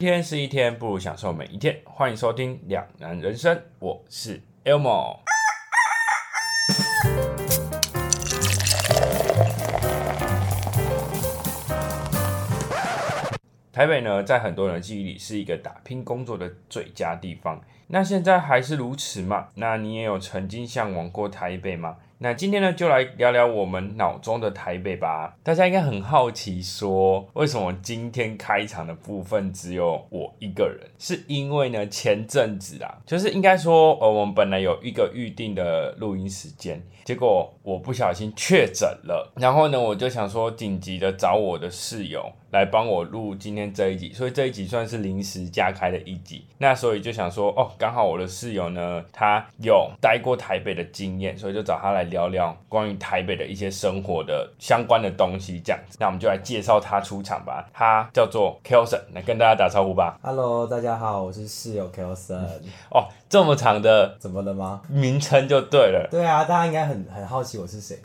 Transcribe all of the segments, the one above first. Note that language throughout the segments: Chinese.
一天是一天，不如享受每一天。欢迎收听《两难人生》，我是 Elmo。台北呢，在很多人的记忆里是一个打拼工作的最佳地方。那现在还是如此吗？那你也有曾经向往过台北吗？那今天呢，就来聊聊我们脑中的台北吧。大家应该很好奇，说为什么今天开场的部分只有我一个人？是因为呢，前阵子啊，就是应该说，呃，我们本来有一个预定的录音时间，结果我不小心确诊了，然后呢，我就想说，紧急的找我的室友来帮我录今天这一集，所以这一集算是临时加开的一集。那所以就想说，哦，刚好我的室友呢，他有待过台北的经验，所以就找他来。聊聊关于台北的一些生活的相关的东西，这样子，那我们就来介绍他出场吧。他叫做 Kelson，来跟大家打招呼吧。Hello，大家好，我是室友 Kelson。哦，这么长的，怎么了吗？名称就对了。对啊，大家应该很很好奇我是谁，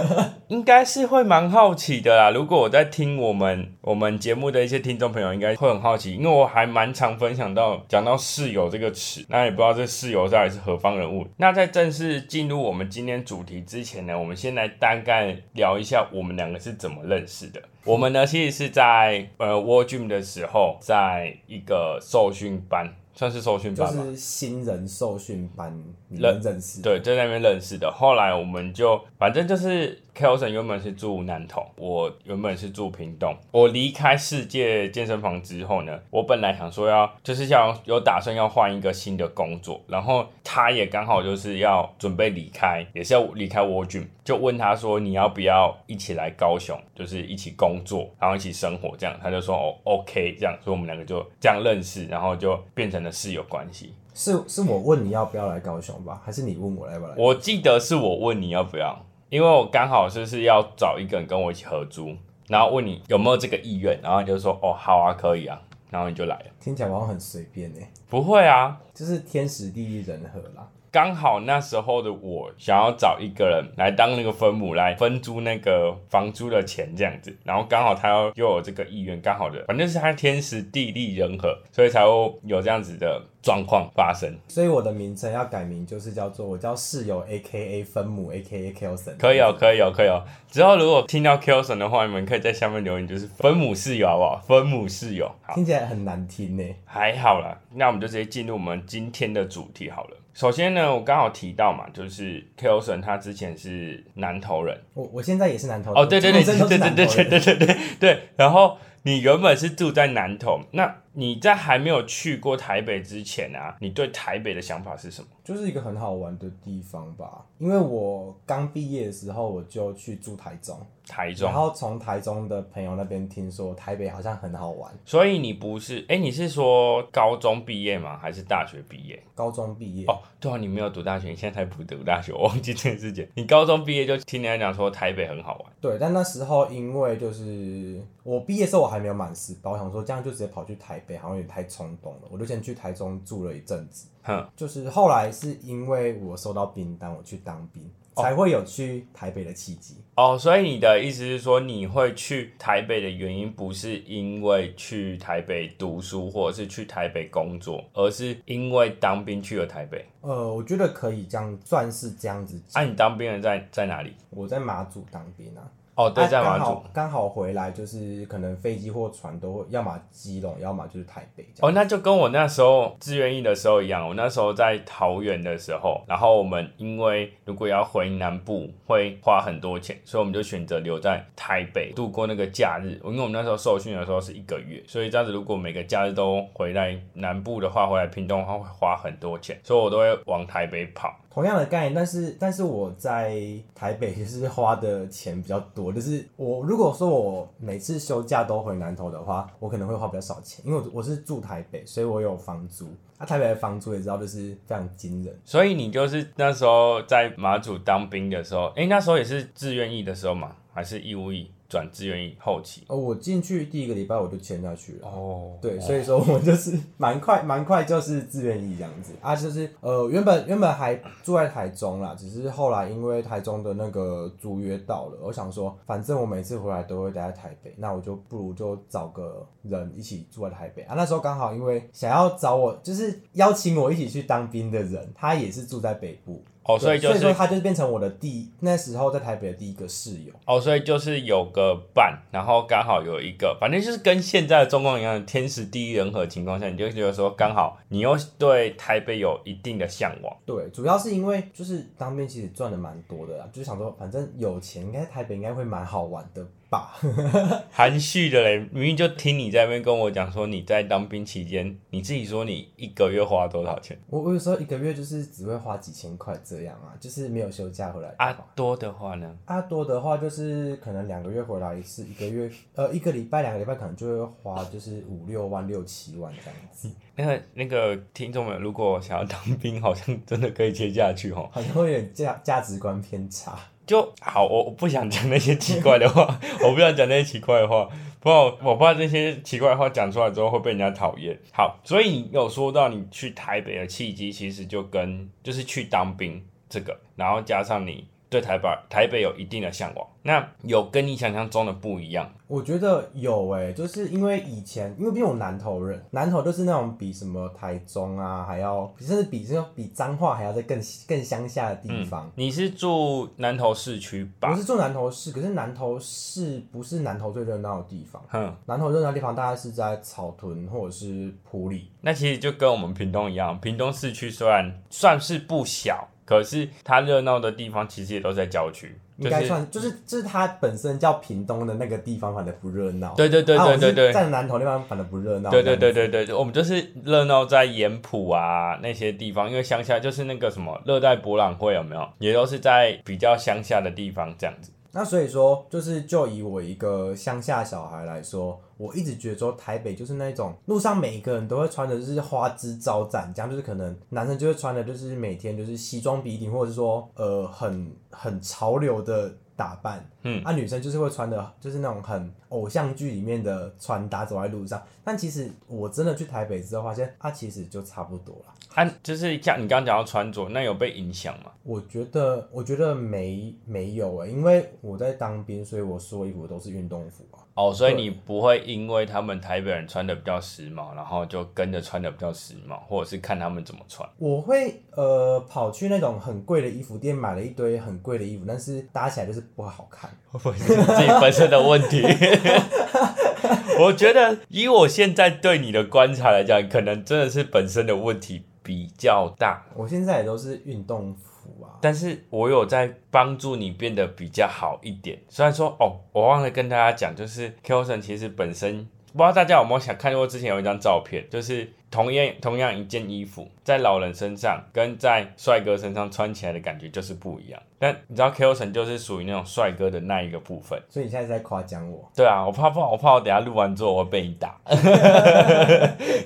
应该是会蛮好奇的啦。如果我在听我们我们节目的一些听众朋友，应该会很好奇，因为我还蛮常分享到讲到室友这个词，那也不知道这室友到底是何方人物。那在正式进入我们今天主题。之前呢，我们先来大概聊一下我们两个是怎么认识的。我们呢，其实是在呃 War Gym 的时候，在一个受训班，算是受训班就是新人受训班认认识，对，在那边认识的。后来我们就反正就是。Kelson 原本是住南投，我原本是住屏东。我离开世界健身房之后呢，我本来想说要就是想有打算要换一个新的工作，然后他也刚好就是要准备离开，也是要离开 w a r Gym，就问他说你要不要一起来高雄，就是一起工作，然后一起生活这样。他就说哦 OK 这样，所以我们两个就这样认识，然后就变成了室友关系。是是我问你要不要来高雄吧，还是你问我来不来？我记得是我问你要不要。因为我刚好就是要找一个人跟我一起合租，然后问你有没有这个意愿，然后你就说哦好啊可以啊，然后你就来了。听起来好像很随便哎。不会啊，就是天时地利人和啦。刚好那时候的我想要找一个人来当那个分母来分租那个房租的钱这样子，然后刚好他又又有这个意愿，刚好的，反正是他天时地利人和，所以才会有这样子的状况发生。所以我的名称要改名，就是叫做我叫室友 A K A 分母 A K A Kelson。可以哦，可以哦，可以哦。之后如果听到 Kelson 的话，你们可以在下面留言，就是分母室友好不好？分母室友，好听起来很难听呢。还好啦，那我们就直接进入我们今天的主题好了。首先呢，我刚好提到嘛，就是 Kelson 他之前是南投人，我我现在也是南投人哦，对对对对对对对对对对对，然后你原本是住在南投，那你在还没有去过台北之前啊，你对台北的想法是什么？就是一个很好玩的地方吧，因为我刚毕业的时候我就去住台中，台中，然后从台中的朋友那边听说台北好像很好玩，所以你不是，哎，你是说高中毕业吗？还是大学毕业？高中毕业哦，对啊，你没有读大学，你现在才不读大学，我忘记这件事情。你高中毕业就听人家讲说台北很好玩，对，但那时候因为就是我毕业时候我还没有满十八，我想说这样就直接跑去台北好像有点太冲动了，我就先去台中住了一阵子。哼，就是后来是因为我收到兵单，我去当兵，才会有去台北的契机。哦，所以你的意思是说，你会去台北的原因不是因为去台北读书或者是去台北工作，而是因为当兵去了台北。呃，我觉得可以这样算是这样子。那你当兵的在在哪里？我在马祖当兵啊。哦，对，在马祖刚好回来，就是可能飞机或船都会，要么基隆，要么就是台北。哦，那就跟我那时候志愿役的时候一样，我那时候在桃园的时候，然后我们因为如果要回南部会花很多钱，所以我们就选择留在台北度过那个假日。因为我们那时候受训的时候是一个月，所以这样子如果每个假日都回来南部的话，回来屏东的话会花很多钱，所以我都会往台北跑。同样的概念，但是但是我在台北就是花的钱比较多，就是我如果说我每次休假都回南投的话，我可能会花比较少钱，因为我我是住台北，所以我有房租，啊台北的房租也知道就是非常惊人，所以你就是那时候在马祖当兵的时候，哎那时候也是自愿役的时候嘛，还是义务役？转志愿役后期？哦，我进去第一个礼拜我就签下去了。哦，对，所以说我就是蛮快蛮快就是自愿役这样子啊，就是呃原本原本还住在台中啦，只是后来因为台中的那个租约到了，我想说反正我每次回来都会待在台北，那我就不如就找个人一起住在台北啊。那时候刚好因为想要找我就是邀请我一起去当兵的人，他也是住在北部。哦，所以就是所以说他就变成我的第那时候在台北的第一个室友。哦，所以就是有个伴，然后刚好有一个，反正就是跟现在的状况一样，天时地利人和情况下，你就觉得说刚好你又对台北有一定的向往。对，主要是因为就是当兵其实赚的蛮多的啦，就是想说反正有钱，应该台北应该会蛮好玩的吧。含蓄的嘞，明明就听你在那边跟我讲说你在当兵期间，你自己说你一个月花多少钱我我有时候一个月就是只会花几千块这样啊，就是没有休假回来的啊。？多的话呢？啊多的话就是可能两个月回来一次，一个月呃一个礼拜两个礼拜可能就会花就是五六万六七万这样子，那个那个听众们，如果想要当兵，好像真的可以接下去哦。好像会有点价价值观偏差。就好，我我不想讲那些奇怪的话，我不想讲那些奇怪的话，不然我怕这些奇怪的话讲出来之后会被人家讨厌。好，所以你有说到你去台北的契机，其实就跟就是去当兵这个，然后加上你对台北台北有一定的向往，那有跟你想象中的不一样。我觉得有诶、就是因为以前，因为毕竟我南投人，南投就是那种比什么台中啊，还要甚至比这种比彰化还要在更更乡下的地方。你是住南投市区吧？我是住南投市，可是南投市不是南投最热闹的地方。哼，南投热闹的地方大概是在草屯或者是埔里。那其实就跟我们屏东一样，屏东市区虽然算是不小，可是它热闹的地方其实也都在郊区，应该算，就是就是它本身叫屏东的那个地方，反正不热闹。对对对啊对对对在南投地方反正不热闹。对对对。对对，我们就是热闹在盐埔啊那些地方，因为乡下就是那个什么热带博览会有没有，也都是在比较乡下的地方这样子。那所以说，就是就以我一个乡下小孩来说，我一直觉得说台北就是那种路上每一个人都会穿的就是花枝招展，这样就是可能男生就会穿的就是每天就是西装笔挺，或者是说呃很很潮流的打扮，嗯，啊女生就是会穿的就是那种很偶像剧里面的穿搭走在路上，但其实我真的去台北之后发现，啊其实就差不多了。啊，就是像你刚刚讲到穿着，那有被影响吗？我觉得，我觉得没没有诶，因为我在当兵，所以我所有衣服都是运动服啊。哦，所以你不会因为他们台北人穿的比较时髦，然后就跟着穿的比较时髦，或者是看他们怎么穿。我会呃跑去那种很贵的衣服店买了一堆很贵的衣服，但是搭起来就是不好看。会不会是自己本身的问题？我觉得以我现在对你的观察来讲，可能真的是本身的问题比较大。我现在也都是运动服啊。但是我有在帮助你变得比较好一点。虽然说哦，我忘了跟大家讲，就是 Kelson 其实本身不知道大家有没有想看过之前有一张照片，就是同样同样一件衣服，在老人身上跟在帅哥身上穿起来的感觉就是不一样。但你知道 Kelson 就是属于那种帅哥的那一个部分。所以你现在在夸奖我，对啊，我怕不好，我怕我等下录完之后我会被你打，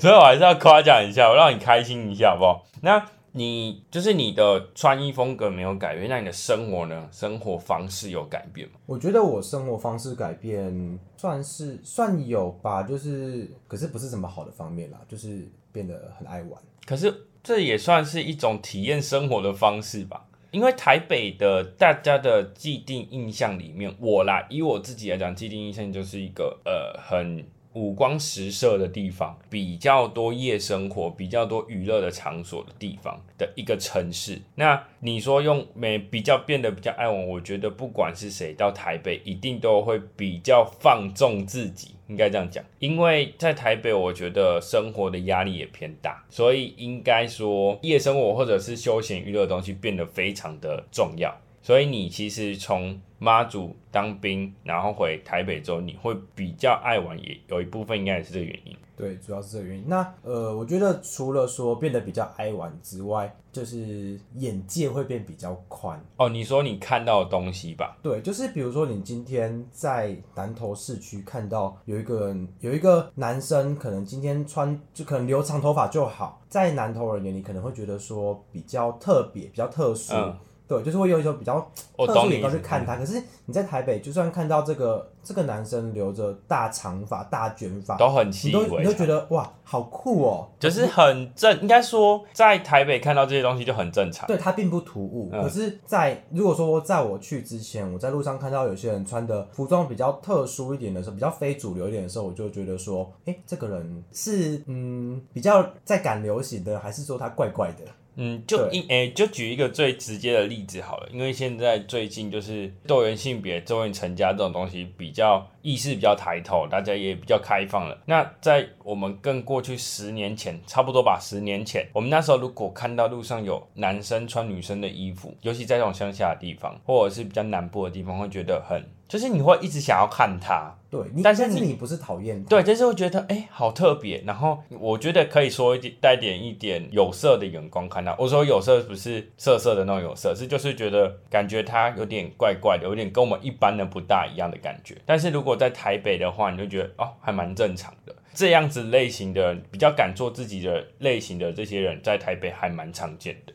所以我还是要夸奖一下，我让你开心一下，好不好？那你就是你的穿衣风格没有改变，那你的生活呢？生活方式有改变吗？我觉得我生活方式改变算是算有吧，就是可是不是什么好的方面啦，就是变得很爱玩。可是这也算是一种体验生活的方式吧。因为台北的大家的既定印象里面，我啦，以我自己来讲，既定印象就是一个呃很五光十色的地方，比较多夜生活、比较多娱乐的场所的地方的一个城市。那你说用美比较变得比较爱玩，我觉得不管是谁到台北，一定都会比较放纵自己。应该这样讲，因为在台北，我觉得生活的压力也偏大，所以应该说夜生活或者是休闲娱乐的东西变得非常的重要。所以你其实从妈祖当兵，然后回台北之后，你会比较爱玩，也有一部分应该也是这个原因。对，主要是这个原因。那呃，我觉得除了说变得比较爱玩之外，就是眼界会变比较宽。哦，你说你看到的东西吧？对，就是比如说你今天在南投市区看到有一个人，有一个男生，可能今天穿就可能留长头发就好，在南投人眼里可能会觉得说比较特别、比较特殊。嗯对，就是会用一种比较我特殊眼光去看他。可是你在台北，就算看到这个这个男生留着大长发、大卷发，都很习你都你都觉得哇，好酷哦。就是很正，应该说在台北看到这些东西就很正常。对，它并不突兀。嗯可是在，如果说在我去之前，我在路上看到有些人穿的服装比较特殊一点的时候，比较非主流一点的时候，我就觉得说，哎、这个人是嗯比较在赶流行的，还是说他怪怪的？嗯，就对一诶、就举一个最直接的例子好了，因为现在最近就是多元性别、多元成家这种东西比较意识比较抬头，大家也比较开放了。那在我们更过去十年前，差不多吧，十年前，我们那时候如果看到路上有男生穿女生的衣服，尤其在这种乡下的地方，或者是比较南部的地方，会觉得很，就是你会一直想要看他。对，你但是你你不是讨厌他，对，就是会觉得哎、好特别。然后我觉得可以说一点带点一点有色的眼光看他。我说有色不是色色的那种有色，是就是觉得感觉他有点怪怪的，有点跟我们一般人不大一样的感觉。但是如果在台北的话，你就觉得哦，还蛮正常的。这样子类型的比较敢做自己的类型的这些人，在台北还蛮常见的。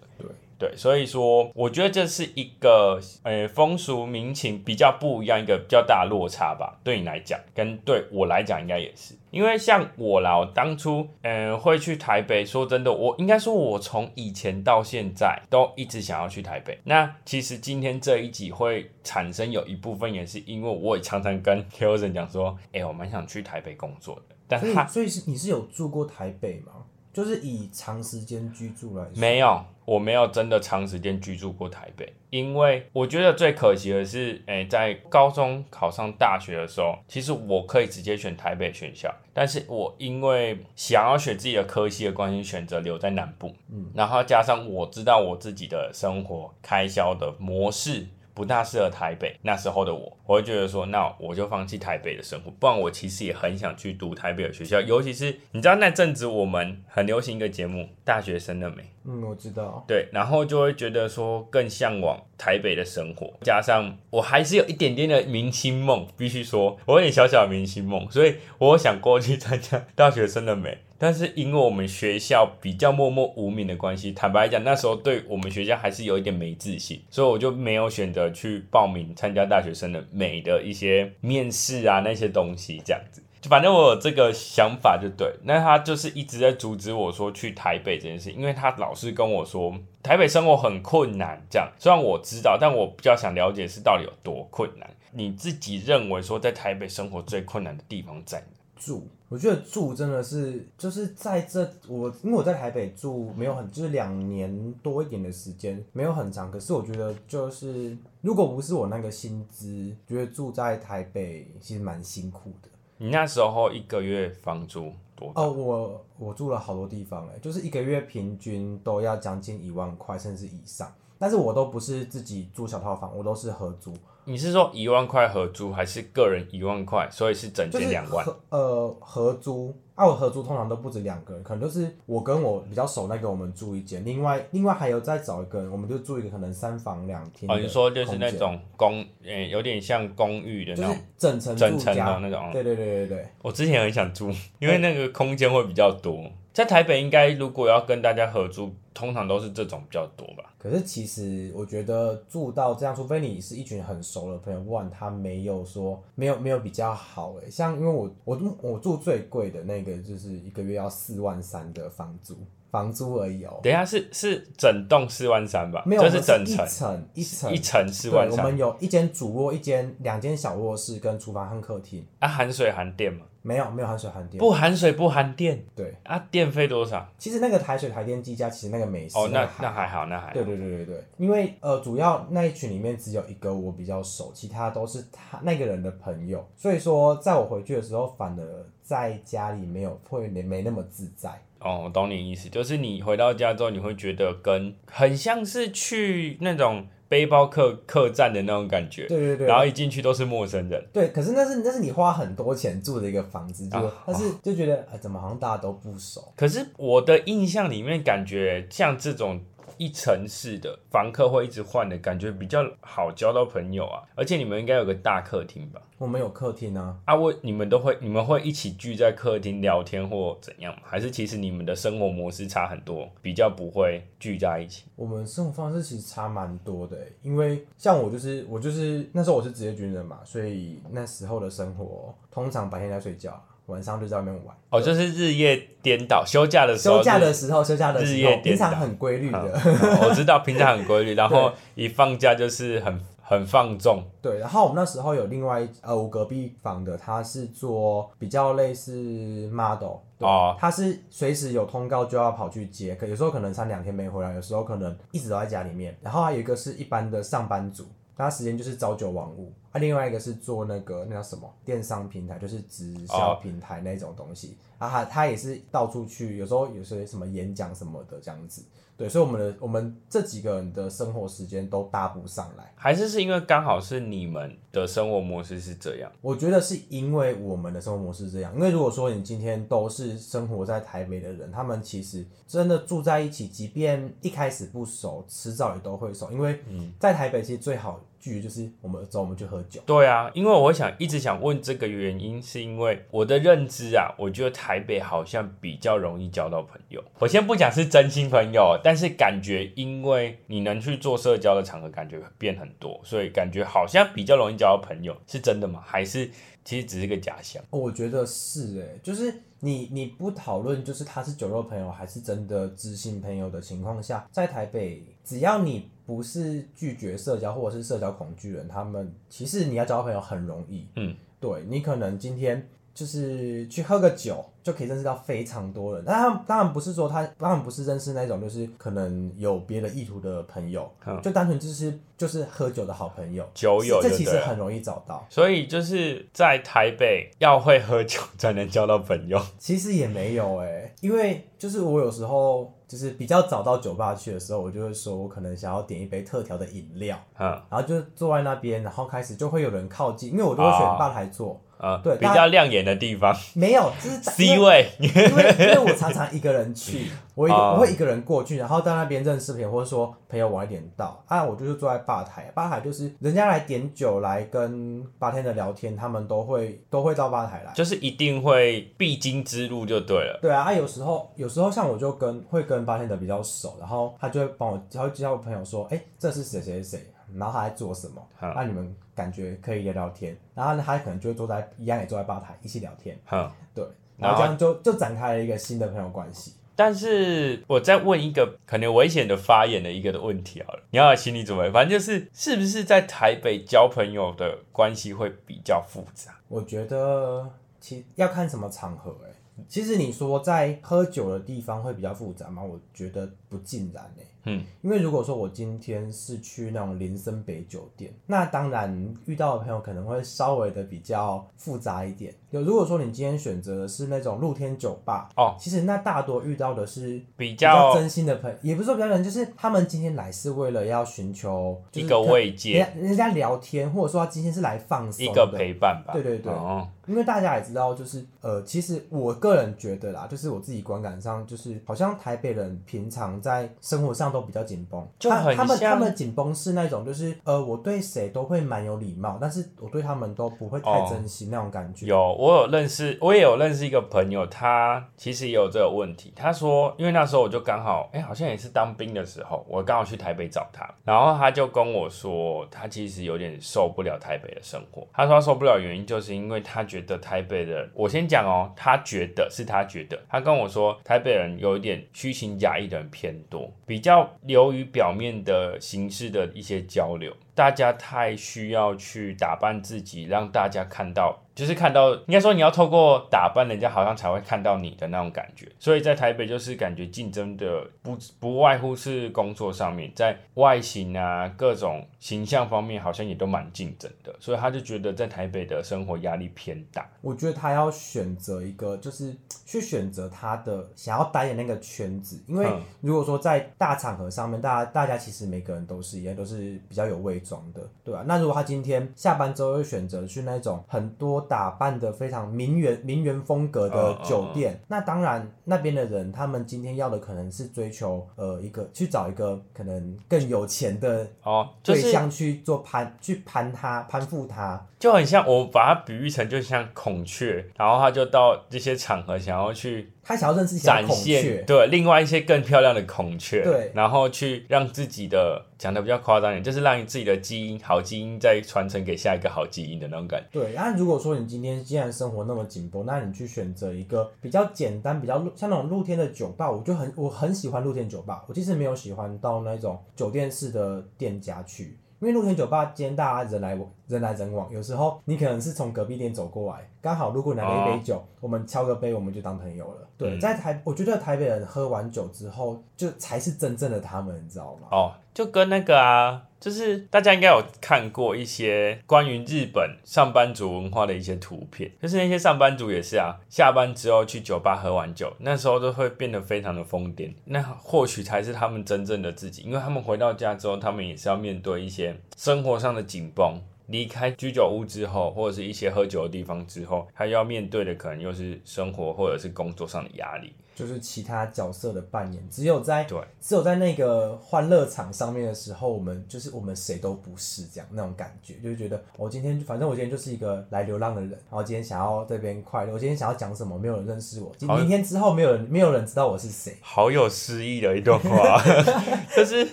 对对，所以说我觉得这是一个呃风俗民情比较不一样，一个比较大的落差吧。对你来讲，跟对我来讲应该也是，因为像我啦，我当初嗯、呃会去台北，说真的，我应该说我从以前到现在都一直想要去台北。那其实今天这一集会产生有一部分也是因为我也常常跟 k e l s o n 讲说，哎、我蛮想去台北工作的，但他所以所以是你是有住过台北吗？就是以长时间居住来说，没有，我没有真的长时间居住过台北，因为我觉得最可惜的是，诶、在高中考上大学的时候，其实我可以直接选台北学校，但是我因为想要选自己的科系的关系，选择留在南部，嗯，然后加上我知道我自己的生活开销的模式。不大适合台北那时候的我，我会觉得说，那我就放弃台北的生活，不然我其实也很想去读台北的学校，尤其是你知道那阵子我们很流行一个节目《大学生的美》，嗯，我知道，对，然后就会觉得说更向往台北的生活，加上我还是有一点点的明星梦，必须说我有点小小的明星梦，所以我有想过去参加大学生的美，但是因为我们学校比较默默无名的关系，坦白讲那时候对我们学校还是有一点没自信，所以我就没有选择去报名参加大学生的美的一些面试啊那些东西这样子。就反正我有这个想法就对，那他就是一直在阻止我说去台北这件事，因为他老是跟我说台北生活很困难，这样虽然我知道，但我比较想了解是到底有多困难。你自己认为说在台北生活最困难的地方在？住，我觉得住真的是就是在这我因为我在台北住没有很就是两年多一点的时间，没有很长，可是我觉得就是如果不是我那个薪资，觉得住在台北其实蛮辛苦的。你那时候一个月房租多？哦，我我住了好多地方哎，就是一个月平均都要将近一万块甚至以上，但是我都不是自己租小套房，我都是合租，你是说一万块合租，还是个人一万块？所以是整间两万？合呃合租。啊，我合租通常都不止两个人，可能就是我跟我比较熟那个，我们住一间，另外另外还有再找一个人，我们就住一个可能三房两厅的哦，你说就是那种公，诶、有点像公寓的那就是种。整层整层的那种对对对对对，我之前很想租，因为那个空间会比较多。在台北应该如果要跟大家合租，通常都是这种比较多吧。可是其实我觉得住到这样，除非你是一群很熟的朋友，不然他没有说没有没有比较好诶。像因为我我我住最贵的那个就是一个月要四万三的房租，房租而已哦、等一下是是整栋四万三吧？没有，这我们一整层层一层一层四对，万三我们有一间主卧，一间两间小卧室跟厨房和客厅，啊，含水含电吗？没有没有含水含电。不含水不含电对，啊，电费多少？其实那个台水台电计价，其实那个没事。哦，那那还好，那还好。对对对对对，因为呃，主要那一群里面只有一个我比较熟，其他都是他那个人的朋友，所以说在我回去的时候，反而在家里没有会没没那么自在。哦，我懂你意思，就是你回到家之后，你会觉得跟很像是去那种背包客客栈的那种感觉，对对对，然后一进去都是陌生人。对，可是那是那是你花很多钱住的一个房子，就、啊但是就觉得啊、怎么好像大家都不熟。可是我的印象里面，感觉像这种一层式的房客会一直换的感觉比较好交到朋友啊。而且你们应该有个大客厅吧？我们有客厅啊，啊，我你们都会你们会一起聚在客厅聊天或怎样吗？还是其实你们的生活模式差很多，比较不会聚在一起？我们生活方式其实差蛮多的，欸，因为像我就是我就是那时候我是职业军人嘛，所以那时候的生活通常白天在睡觉，晚上就在外面玩。哦，就是日夜颠倒，休假的时候休假的时候，休假的日时候，夜颠倒平常很规律的。嗯我知道平常很规律，然后一放假就是很很放纵。对，然后我们那时候有另外呃，我隔壁房的他是做比较类似 model，对，哦他是随时有通告就要跑去接，可有时候可能三两天没回来，有时候可能一直都在家里面。然后还有一个是一般的上班族，他时间就是朝九晚五。啊，另外一个是做那个那叫什么电商平台，就是直销哦平台那种东西。啊，他他也是到处去，有时候有些什么演讲什么的这样子。对，所以我们的我们这几个人的生活时间都搭不上来。还是是因为刚好是你们的生活模式是这样，我觉得是因为我们的生活模式这样，因为如果说你今天都是生活在台北的人，他们其实真的住在一起，即便一开始不熟，迟早也都会熟。因为在台北其实最好聚就是我们走，我们去喝酒。对啊，因为我想一直想问这个原因，是因为我的认知啊，我觉得台北好像比较容易交到朋友。我先不讲是真心朋友，但是感觉因为你能去做社交的场合，感觉变很多，所以感觉好像比较容易交到朋友，是真的吗？还是其实只是个假象？我觉得是诶、就是你你不讨论就是他是酒肉朋友还是真的知心朋友的情况下，在台北，只要你不是拒绝社交或者是社交恐惧人，他们其实你要交朋友很容易。嗯，对你可能今天就是去喝个酒，就可以认识到非常多人。但他们当然不是说他，当然不是认识那种就是可能有别的意图的朋友，嗯就单纯就是就是喝酒的好朋友，酒友这其实很容易找到。所以就是在台北要会喝酒才能交到朋友。其实也没有哎、因为就是我有时候就是比较早到酒吧去的时候，我就会说我可能想要点一杯特调的饮料，嗯然后就坐在那边，然后开始就会有人靠近，因为我都会选哦吧台坐，呃，对比较亮眼的地方 没有，就是 因，C 为位。因为因为我常常一个人去，我一个、哦我会一个人过去，然后在那边认识朋友，或者说朋友晚一点到，啊，我就是坐在吧台，吧台就是人家来点酒来跟八天的聊天，他们都会都会到吧台来。就是一定会必经之路就对了。对啊，啊有时候有时候像我就跟会跟八天的比较熟，然后他就会帮我，他会叫我朋友说，哎、这是谁谁谁，然后他在做什么，好那你们感觉可以聊聊天，然后呢他可能就会坐在一样也坐在吧台一起聊天，哼，对，然后这样就就展开了一个新的朋友关系。但是我再问一个可能危险的发言的一个的问题好了，你要有心理准备。反正就是是不是在台北交朋友的关系会比较复杂？我觉得其要看什么场合、欸，其实你说在喝酒的地方会比较复杂吗？我觉得不尽然诶、嗯，因为如果说我今天是去那种林森北酒店，那当然遇到的朋友可能会稍微的比较复杂一点。有如果说你今天选择的是那种露天酒吧，哦，其实那大多遇到的是比比较真心的朋友，也不是说比较真，就是他们今天来是为了要寻求就是一个慰人藉，家人家聊天，或者说他今天是来放松一个陪伴吧。对对对。哦，因为大家也知道，就是呃，其实我个人觉得啦，就是我自己观感上，就是好像台北人平常在生活上都比较紧绷，就很他他们像他们紧绷是那种，就是呃，我对谁都会蛮有礼貌，但是我对他们都不会太哦。珍惜那种感觉。有，我有认识，我也有认识一个朋友，他其实也有这个问题。他说，因为那时候我就刚好，哎、好像也是当兵的时候，我刚好去台北找他，然后他就跟我说，他其实有点受不了台北的生活。他说受不了原因就是因为他觉得台北人，我先讲哦，他觉得是他觉得，他跟我说台北人有一点虚情假意的人偏多，比较流于表面的形式的一些交流。大家太需要去打扮自己，让大家看到，就是看到，应该说你要透过打扮，人家好像才会看到你的那种感觉。所以在台北就是感觉竞争的不不外乎是工作上面，在外形啊各种形象方面好像也都蛮竞争的，所以他就觉得在台北的生活压力偏大。我觉得他要选择一个，就是去选择他的想要待的那个圈子，因为嗯如果说在大场合上面，大家大家其实每个人都是一样，都是比较有伪装的，对吧、那如果他今天下班之后又选择去那种很多打扮的非常名媛名媛风格的酒店，那当然那边的人他们今天要的可能是追求呃一个去找一个可能更有钱的哦，对象去做攀去攀他攀附他，就很像我把它比喻成就像孔雀，然后他就到这些场合想要去他想要认识一些展孔雀现，对另外一些更漂亮的孔雀，对然后去让自己的讲的比较夸张一点，就是让自己的基因好基因再传承给下一个好基因的那种感觉。对，那如果说你今天既然生活那么紧绷，那你去选择一个比较简单、比较露像那种露天的酒吧，我就很我很喜欢露天酒吧。我其实没有喜欢到那种酒店式的店家去，因为露天酒吧今天大家人来人来人往，有时候你可能是从隔壁店走过来，刚好路过拿了一杯酒，我们敲个杯，我们就当朋友了。对，嗯在台我觉得台北人喝完酒之后，就才是真正的他们，你知道吗？哦，就跟那个啊，就是大家应该有看过一些关于日本上班族文化的一些图片，就是那些上班族也是啊，下班之后去酒吧喝完酒，那时候都会变得非常的疯癫，那或许才是他们真正的自己，因为他们回到家之后，他们也是要面对一些生活上的紧绷。离开居酒屋之后，或者是一些喝酒的地方之后，他要面对的可能又是生活或者是工作上的压力。就是其他角色的扮演，只有在对。只有在那个欢乐场上面的时候，我们就是我们谁都不是这样那种感觉，就是觉得我今天反正我今天就是一个来流浪的人，然后今天想要这边快乐，我今天想要讲什么，没有人认识我，今明天之后没有人没有人知道我是谁，好有诗意的一段话，就是，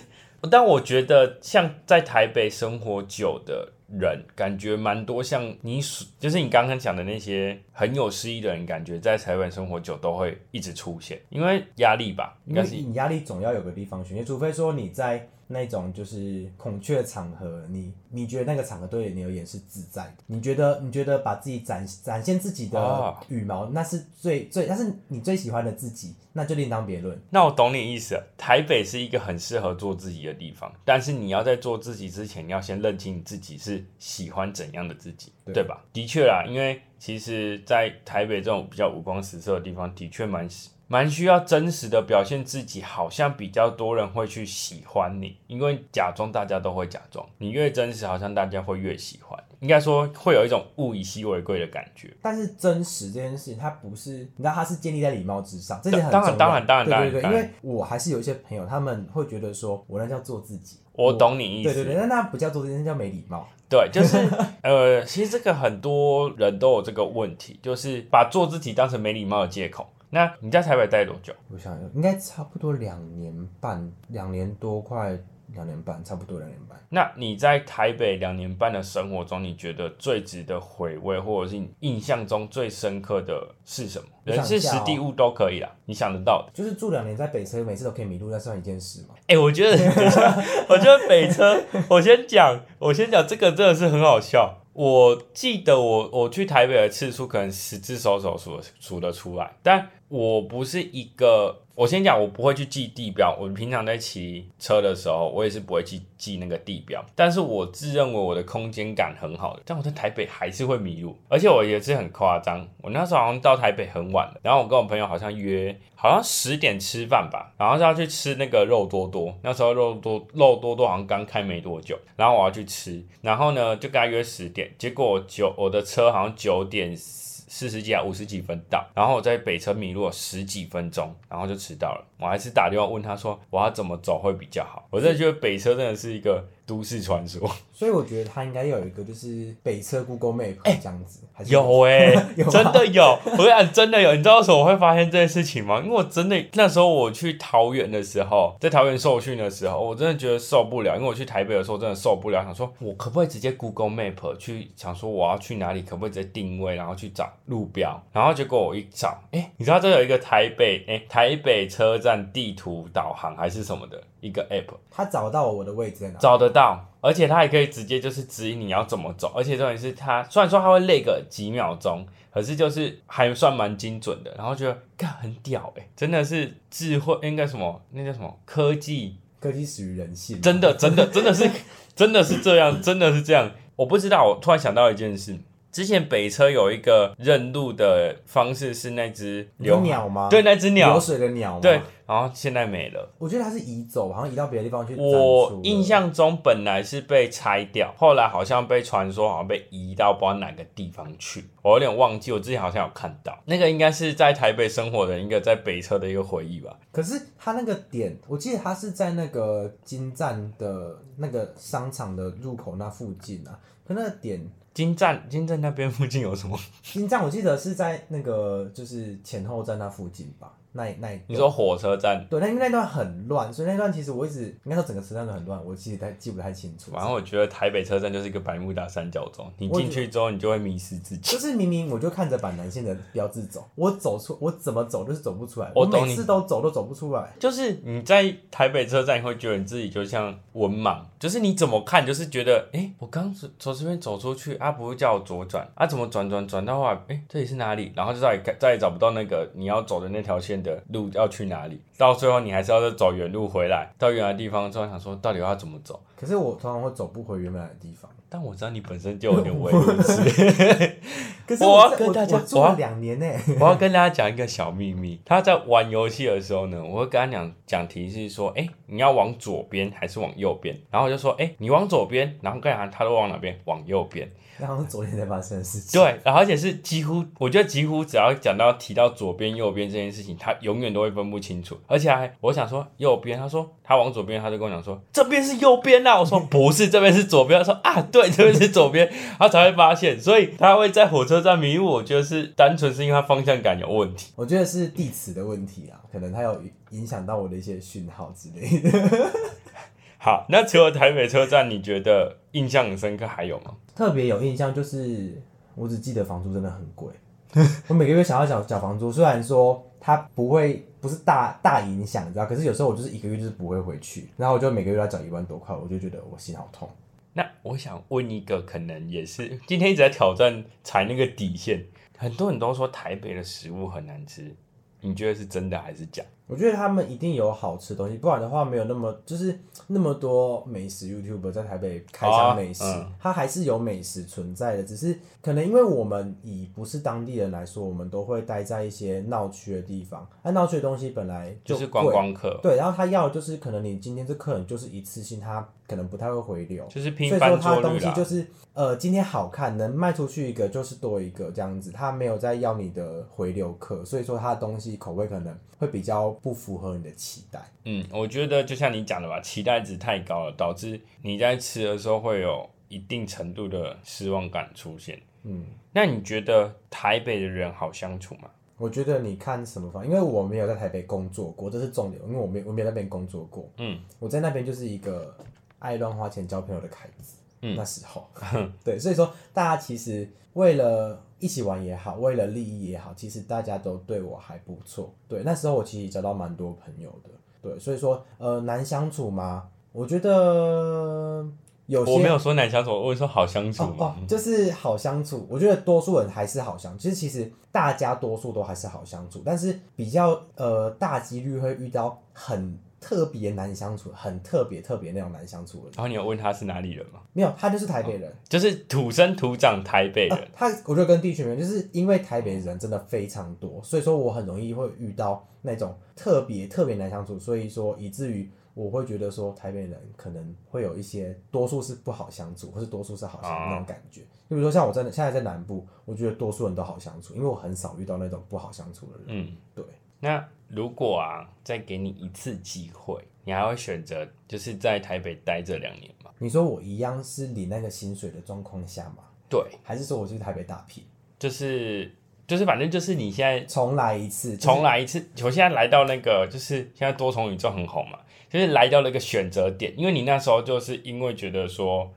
但我觉得像在台北生活久的人，感觉蛮多像你，就是你刚刚讲的那些很有诗意的人，感觉在台湾生活久都会一直出现，因为压力吧，应该是你压力总要有个地方宣泄，除非说你在那种就是孔雀场合，你你觉得那个场合对你而言是自在的，你觉得你觉得把自己展展现自己的哦羽毛，那是最最，那是你最喜欢的自己，那就另当别论。那我懂你意思了。台北是一个很适合做自己的地方，但是你要在做自己之前，你要先认清你自己是喜欢怎样的自己，对对吧？的确啦，因为其实，在台北这种比较五光十色的地方，的确蛮蛮需要真实的表现自己，好像比较多人会去喜欢你，因为假装大家都会假装，你越真实，好像大家会越喜欢。应该说会有一种物以稀为贵的感觉。但是真实这件事情，它不是，你知道，它是建立在礼貌之上，这点很当然重要。当然当然对对对，当然因为我还是有一些朋友，他们会觉得说，我那叫做自己。我懂你意思，对对对，那那不叫做自己，那叫没礼貌。对，就是 呃，其实这个很多人都有这个问题，就是把做自己当成没礼貌的借口。那你在台北待多久？我想应该差不多两年半，两年多，快两年半，差不多两年半。那你在台北两年半的生活中，你觉得最值得回味，或者是你印象中最深刻的是什么？我人事、想一下哦实地、物都可以啦，你想得到的。就是住两年在北车，每次都可以迷路，那算一件事吗？哎、我觉得，我觉得北车，我先讲，我先讲这个真的是很好笑。我记得我我去台北的次数可能十只手手数得数得出来，但我不是一个，我先讲，我不会去记地标。我平常在骑车的时候，我也是不会去记那个地标。但是我自认为我的空间感很好的，但我在台北还是会迷路，而且我也是很夸张。我那时候好像到台北很晚了，然后我跟我朋友好像约，好像十点吃饭吧，然后是要去吃那个肉多多。那时候肉多肉多多好像刚开没多久，然后我要去吃，然后呢就跟他约十点，结果九我的车好像九点。四十几啊，五十几分到，然后我在北车迷路了十几分钟，然后就迟到了。我还是打电话问他说我要怎么走会比较好。我真的觉得北车真的是一个都市传说。所以我觉得他应该要有一个就是北车 Google Map 这样子，有哎、有真的有，我跟你讲真的有。你知道为什么我会发现这件事情吗？因为我真的那时候我去桃园的时候，在桃园受训的时候，我真的觉得受不了。因为我去台北的时候真的受不了，想说我可不可以直接 Google Map 去想说我要去哪里，可不可以直接定位，然后去找路标。然后结果我一找，哎、你知道这有一个台北哎、台北车站地图导航还是什么的一个 app，他找到我的位置在哪？找得到，而且它还可以直接就是指引你要怎么走，而且重点是它虽然说它会累个几秒钟，可是就是还算蛮精准的，然后觉得干很屌哎、真的是智慧应该什么那叫什么科技，科技始于人性，真的真的真的是真的是这样，真的是这样。我不知道，我突然想到一件事。之前北车有一个认路的方式是那只你说流鸟吗？对，那只鸟流，水的鸟吗？对，，然后现在没了。我觉得它是移走，好像移到别的地方去我印象中本来是被拆掉，后来好像被传说好像被移到不知道哪个地方去，我有点忘记。我之前好像有看到，那个应该是在台北生活的一个在北车的一个回忆吧。可是它那个点，我记得它是在那个金站的那个商场的入口那附近啊。可那个点，金站金站那边附近有什么？金站我记得是在那个就是前后站那附近吧，那那一你说火车站？对，那因为那段很乱，所以那段其实我一直应该说整个车站都很乱，我其实太记不太清楚。反正我觉得台北车站就是一个百慕大三角洲，你进去之后你就会迷失自己。就是明明我就看着板南线的标志走，我走出我怎么走就是走不出来，我每次都走都走不出来。就是你在台北车站，你会觉得你自己就像文盲，就是你怎么看，就是觉得，哎、我刚从从这边走出去，啊，不是叫我左转，啊，怎么转转转到后来，哎、这里是哪里？然后就再也再也找不到那个你要走的那条线的路要去哪里，到最后你还是要再走远路回来，到原来的地方之后想说，到底要怎么走？可是我通常会走不回原本来的地方。但我知道你本身就有点唯路痴，可是我要跟大家我要两年呢。我要跟大家讲一个小秘密，他在玩游戏的时候呢，我会跟他讲讲提示说，哎、你要往左边还是往右边？然后我就说，哎、你往左边，然后跟他他都往哪边？往右边。然后昨天才发生的事情。对，然后而且是几乎，我觉得几乎只要讲到提到左边、右边这件事情，他永远都会分不清楚。而且还，我想说右边，他说他往左边，他就跟我讲说这边是右边啊，我说不是，这边是左边。他说啊，对，这边是左边，他才会发现，所以他会在火车站迷路。我觉得是单纯是因为它方向感有问题。我觉得是地磁的问题啊，可能它有影响到我的一些讯号之类的。好，那除了台北车站，你觉得印象很深刻还有吗？特别有印象就是，我只记得房租真的很贵。我每个月想要缴缴房租，虽然说它不会不是大大影响，你知道，可是有时候我就是一个月就是不会回去，然后我就每个月要缴一万多块，我就觉得我心好痛。那我想问一个，可能也是 今天一直在挑战踩那个底线。很多人都说台北的食物很难吃，你觉得是真的还是假？我觉得他们一定有好吃的东西，不然的话没有那么就是那么多美食 YouTuber 在台北开箱美食，它还是有美食存在的，只是可能因为我们以不是当地人来说，我们都会待在一些闹区的地方，那、闹区的东西本来就是贵观光客，对，然后他要的就是可能你今天这客人就是一次性，他可能不太会回流，就是频所以说他的东。西就是呃今天好看，能卖出去一个就是多一个这样子，他没有在要你的回流客，所以说他的东西口味可能会比较不符合你的期待。嗯，我觉得就像你讲的吧，期待值太高了，导致你在吃的时候会有一定程度的失望感出现。嗯，那你觉得台北的人好相处吗？我觉得你看什么方，因为我没有在台北工作过，这是重点，因为我没我没有在那边工作过，嗯，我在那边就是一个爱乱花钱交朋友的凯子。嗯那时候，对，所以说大家其实为了一起玩也好，为了利益也好，其实大家都对我还不错。对，那时候我其实交到蛮多朋友的。对，所以说呃难相处吗？我觉得有些我没有说难相处，我说好相处哦。哦，就是好相处。我觉得多数人还是好相处，其实其实大家多数都还是好相处，但是比较呃大几率会遇到很特别难相处、很特别特别那种难相处的人。然后你有问他是哪里人吗？没有，他就是台北人。就是土生土长台北人。啊他我觉得跟地区没有，就是因为台北人真的非常多，所以说我很容易会遇到那种特别特别难相处，所以说以至于我会觉得说台北人可能会有一些多数是不好相处，或是多数是好相处那种感觉。就比如说像我真的现在在南部，我觉得多数人都好相处，因为我很少遇到那种不好相处的人。嗯，对，那如果啊，再给你一次机会，你还会选择就是在台北待这两年吗？你说我一样是领那个薪水的状况下吗？对，还是说我去台北打拼，就是就是反正就是你现在重来一次？就是重来一次，我现在来到那个就是现在多重宇宙很红嘛，就是来到了一个选择点，因为你那时候就是因为觉得说，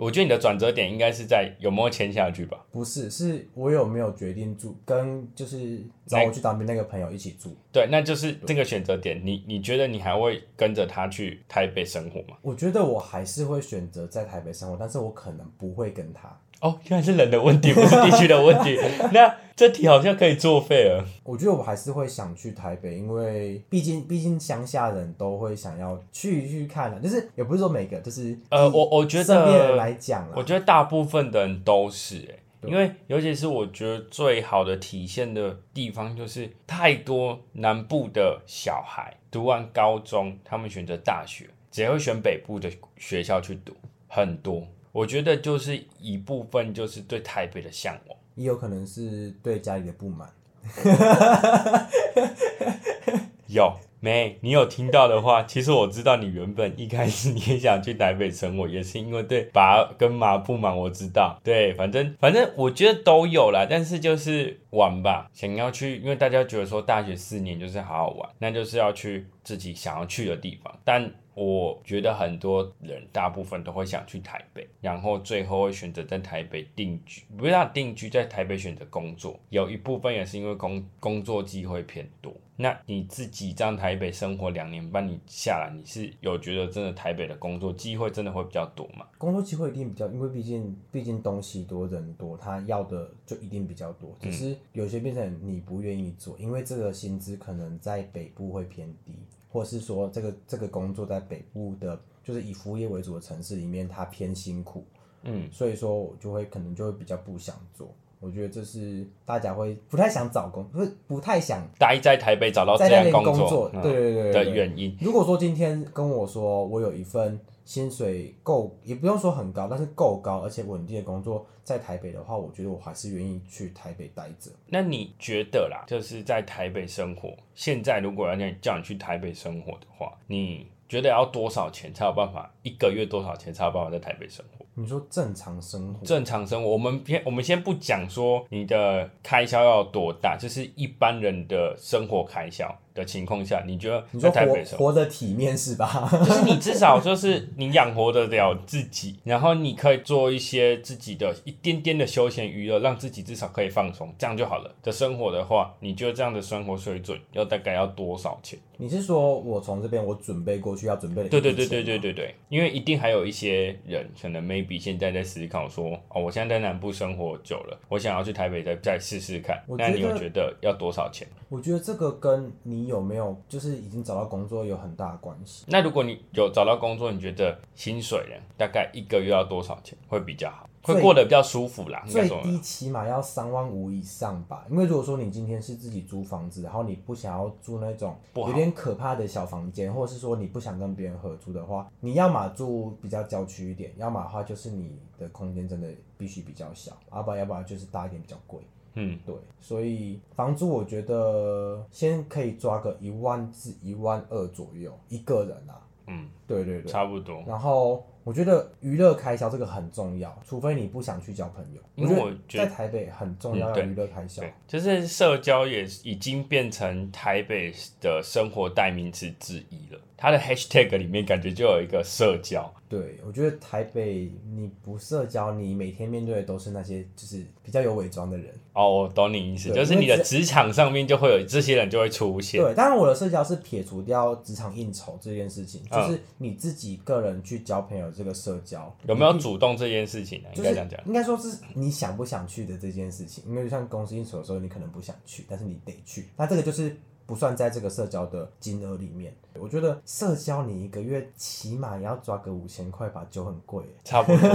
我觉得你的转折点应该是在有没有签下去吧？不是，是我有没有决定住，跟就是找我去当兵那个朋友一起住。对，那就是这个选择点，你你觉得你还会跟着他去台北生活吗？我觉得我还是会选择在台北生活，但是我可能不会跟他。哦，原来是人的问题，不是地区的问题。那这题好像可以作废了。我觉得我还是会想去台北，因为毕竟毕竟乡下人都会想要去去看的，就是也不是说每个，就是呃，我我觉身边人得，来讲啦，我觉得大部分的人都是哎、因为尤其是我觉得最好的体现的地方，就是太多南部的小孩读完高中，他们选择大学，只会选北部的学校去读，很多。我觉得就是一部分就是对台北的向往。也有可能是对家里的不满。有，没，你有听到的话，其实我知道你原本一开始你也想去台北生活，也是因为对爸跟妈不满，我知道。对，反正反正我觉得都有啦，但是就是玩吧，想要去，因为大家觉得说大学四年就是好好玩，那就是要去自己想要去的地方。但我觉得很多人大部分都会想去台北，然后最后会选择在台北定居，不是定居在台北选择工作，有一部分也是因为工工作机会偏多。那你自己在台北生活两年半，你下来你是有觉得真的台北的工作机会真的会比较多吗？工作机会一定比较，因为毕竟毕竟东西多人多，他要的就一定比较多。只是有些变成你不愿意做，因为这个薪资可能在北部会偏低，或是说这个这个工作在北部的，就是以服务业为主的城市里面，它偏辛苦。嗯，所以说我就会可能就会比较不想做。我觉得这是大家会不太想找工，不是不太想待在台北找到这样工作，对对对的原因。如果说今天跟我说我有一份薪水够，也不用说很高，但是够高而且稳定的工作在台北的话，我觉得我还是愿意去台北待着。那你觉得啦，就是在台北生活，现在如果要你叫你去台北生活的话，你觉得要多少钱才有办法？一个月多少钱才有办法在台北生活？你说正常生活，正常生活，我们先我们先不讲说你的开销要多大，就是一般人的生活开销。的情况下，你觉得在台北生活的体面是吧？就是你至少就是你养活得了自己，然后你可以做一些自己的一点点的休闲娱乐，让自己至少可以放松，这样就好了。的生活的话，你觉得这样的生活水准要大概要多少钱？你是说我从这边我准备过去要准备的？对对对对对对对，因为一定还有一些人可能 maybe 现在在思考说哦，我现在在南部生活久了，我想要去台北再再试试看。那你有觉得要多少钱？我觉得这个跟你有没有就是已经找到工作有很大的关系。那如果你有找到工作，你觉得薪水呢？大概一个月要多少钱会比较好？会过得比较舒服啦。最低起码要三万五以上吧。因为如果说你今天是自己租房子，然后你不想要住那种有点可怕的小房间，或者是说你不想跟别人合租的话，你要么住比较郊区一点，要么的话就是你的空间真的必须比较小，要不然要不然就是大一点比较贵。嗯，对，所以房租我觉得先可以抓个一万至一万二左右一个人啊。嗯，对对对，差不多。然后。我觉得娱乐开销这个很重要，除非你不想去交朋友。因为我觉得在台北很重要的娱乐开销，就是社交也已经变成台北的生活代名词之一了。它的 hashtag 里面感觉就有一个社交。对，我觉得台北你不社交，你每天面对的都是那些就是比较有伪装的人。哦，我懂你意思，就是你的职场上面就会有这些人就会出现。对，当然我的社交是撇除掉职场应酬这件事情，就是你自己个人去交朋友这个社交，有没有主动这件事情呢？应该这样讲，应该说是你想不想去的这件事情。因为像公司应酬的时候，你可能不想去，但是你得去，那这个就是。不算在这个社交的金额里面，我觉得社交你一个月起码也要抓个五千块吧，酒很贵，差不多，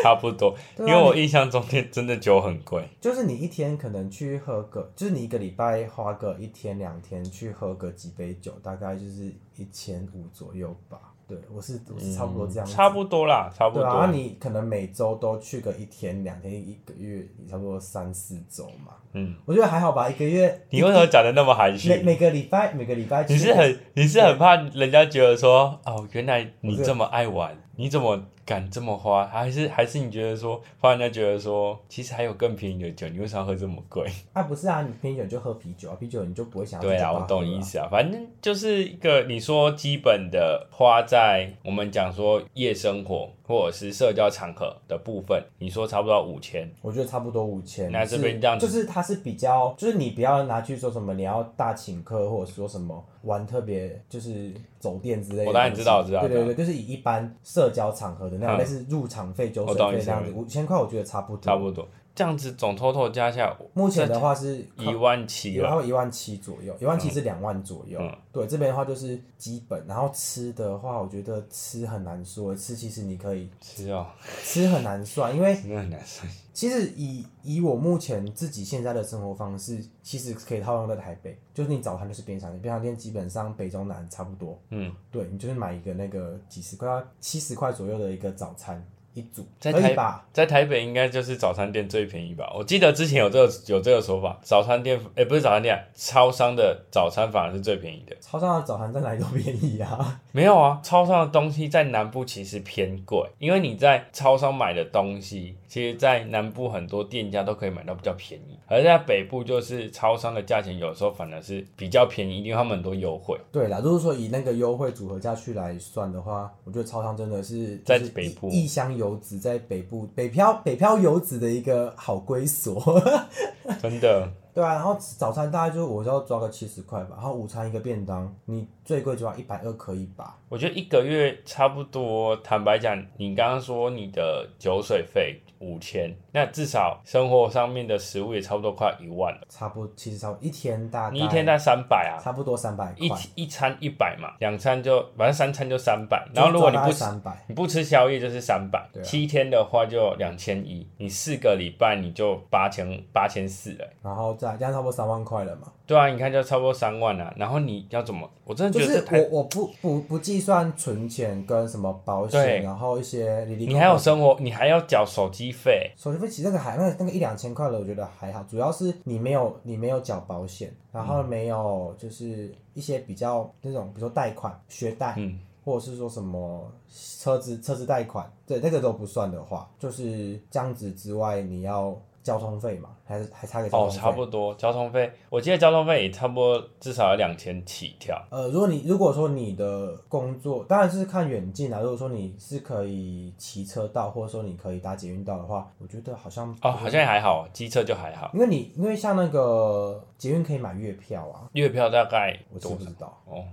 差不多，因为我印象中天真的酒很贵，就是你一天可能去喝个，就是你一个礼拜花个一天两天去喝个几杯酒，大概就是一千五左右吧。对，我是我是差不多这样，差不多啦，差不多。然后你可能每周都去个一天两天，一个月差不多三四周嘛。嗯，我觉得还好吧，一个月。你为什么讲的那么含蓄？每每个礼拜每个礼拜。你是很你是很怕人家觉得说哦，原来你这么爱玩，你怎么？敢这么花，还是还是你觉得说，怕人家觉得说，其实还有更便宜的酒，你为啥喝这么贵？啊，不是啊，你便宜酒就喝啤酒啊，啤酒你就不会想。对啊，我懂意思啊，反正就是一个你说基本的花在我们讲说夜生活或者是社交场合的部分，你说差不多五千，我觉得差不多五千。那这边这样子，就是它是比较，就是你不要拿去说什么你要大请客，或者说什么玩特别就是走店之类的。我当然知道，知道。对对对，就是以一般社交场合的。那种类似入场费、酒水费这样子，五千块我觉得差不多。差不多，这样子总 total 加下，目前的话是一万七，然后一万七左右，一万七是两万左右。对，这边的话就是基本，然后吃的话，我觉得吃很难说，吃其实你可以吃哦，吃很难算，因为很难算。其实以以我目前自己现在的生活方式，其实可以套用在台北，就是你早餐就是便利商店，便利商店基本上北中南差不多。嗯，对你就是买一个那个几十块、七十块左右的一个早餐，一组，在台吧？在台北应该就是早餐店最便宜吧？我记得之前有这个有这个说法，早餐店哎、不是早餐店啊，超商的早餐反而是最便宜的。超商的早餐在哪里都便宜啊。没有啊，超商的东西在南部其实偏贵，因为你在超商买的东西，其实在南部很多店家都可以买到比较便宜，而在北部就是超商的价钱有时候反而是比较便宜，因为他们很多优惠。对啦，如果说以那个优惠组合价去来算的话，我觉得超商真的是在北部异异乡游子在北部北漂北漂游子的一个好归所。真的，对啊，然后早餐大概就我要抓个七十块吧，然后午餐一个便当，你最贵就要一百二可以吧？我觉得一个月差不多，坦白讲，你刚刚说你的酒水费五千，那至少生活上面的食物也差不多快一万了，差不多其实差不多一天大概你一天才三百啊，差不多三百一块，一餐一百嘛，两餐就反正三餐就三百，然后如果你不吃三百，你不吃宵夜就是三百、七天的话就两千一，你四个礼拜你就八千八千四了。然后再这样差不多三万块了嘛。对啊，你看就差不多三万啊。然后你要怎么？我真的觉得我我不不不计算存钱跟什么保险，然后一些你还有生活，你还要缴手机费。手续费，其实那个还那个那个一两千块的，我觉得还好，主要是你没有你没有缴保险，然后没有就是一些比较那种，比如说贷款、学贷，嗯，或者是说什么车子车子贷款，对那个都不算的话，就是这样子之外，你要交通费嘛，还是还差个交哦。差不多交通费，我记得交通费也差不多至少要两千起跳。呃，如果你如果说你的工作当然是看远近啊，如果说你是可以骑车到，或者说你可以搭捷运到的话，我觉得好像哦，好像还好，机车就还好，因为你因为像那个捷运可以买月票啊，月票大概多我知不知道？哦，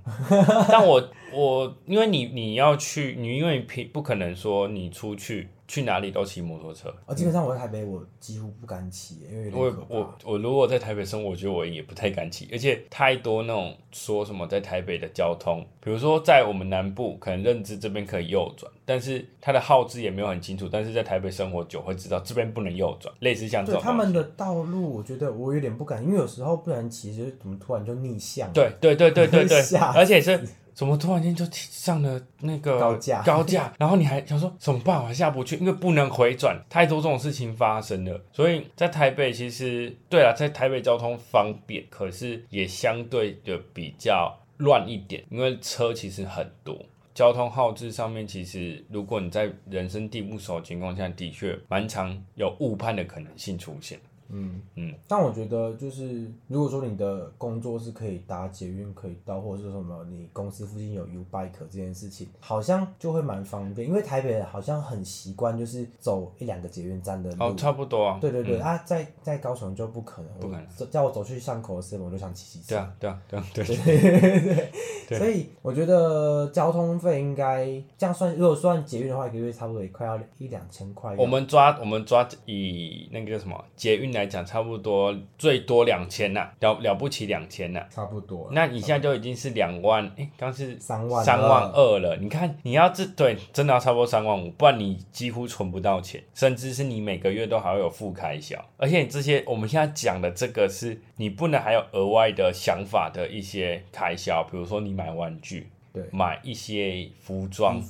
但我我因为你你要去，你因为平不可能说你出去去哪里都骑摩托车。呃，基本上我在台北我几乎不敢骑，因为我。我我如果在台北生活，我觉得我也不太敢骑，而且太多那种说什么在台北的交通，比如说在我们南部可能认知这边可以右转，但是它的号志也没有很清楚，但是在台北生活久会知道这边不能右转，类似像这种他们的道路，我觉得我有点不敢，因为有时候不然骑，就是怎么突然就逆向。对对对对对对 而且是怎么突然间就上了那个高架高架，然后你还想说怎么办？我还下不去，因为不能回转，太多这种事情发生了。所以在台北其实对啊，在台北交通方便，可是也相对的比较乱一点，因为车其实很多。交通号志上面，其实如果你在人生地不熟的情况下，的确蛮常有误判的可能性出现。嗯嗯，但我觉得就是，如果说你的工作是可以搭捷运可以到，或者是什么你公司附近有 U Bike 这件事情，好像就会蛮方便，因为台北人好像很习惯就是走一两个捷运站的路。哦，差不多啊。对对对、啊，在在高雄就不可能，不可能我叫我走去巷口的 seven 我就想骑骑车。对啊，对啊，对啊，对 所以我觉得交通费应该这样算，如果算捷运的话，一个月差不多也快要一两千块。我们抓我们抓以那个叫什么捷运来讲，差不多最多两千呐，了了不起两千呐。差不多。那你现在就已经是两万，哎、刚是三万三万二了。你看，你要这对真的要差不多三万五，不然你几乎存不到钱，甚至是你每个月都还会有负开销。而且这些我们现在讲的这个是你不能还有额外的想法的一些开销，比如说你买玩具，对买一些服装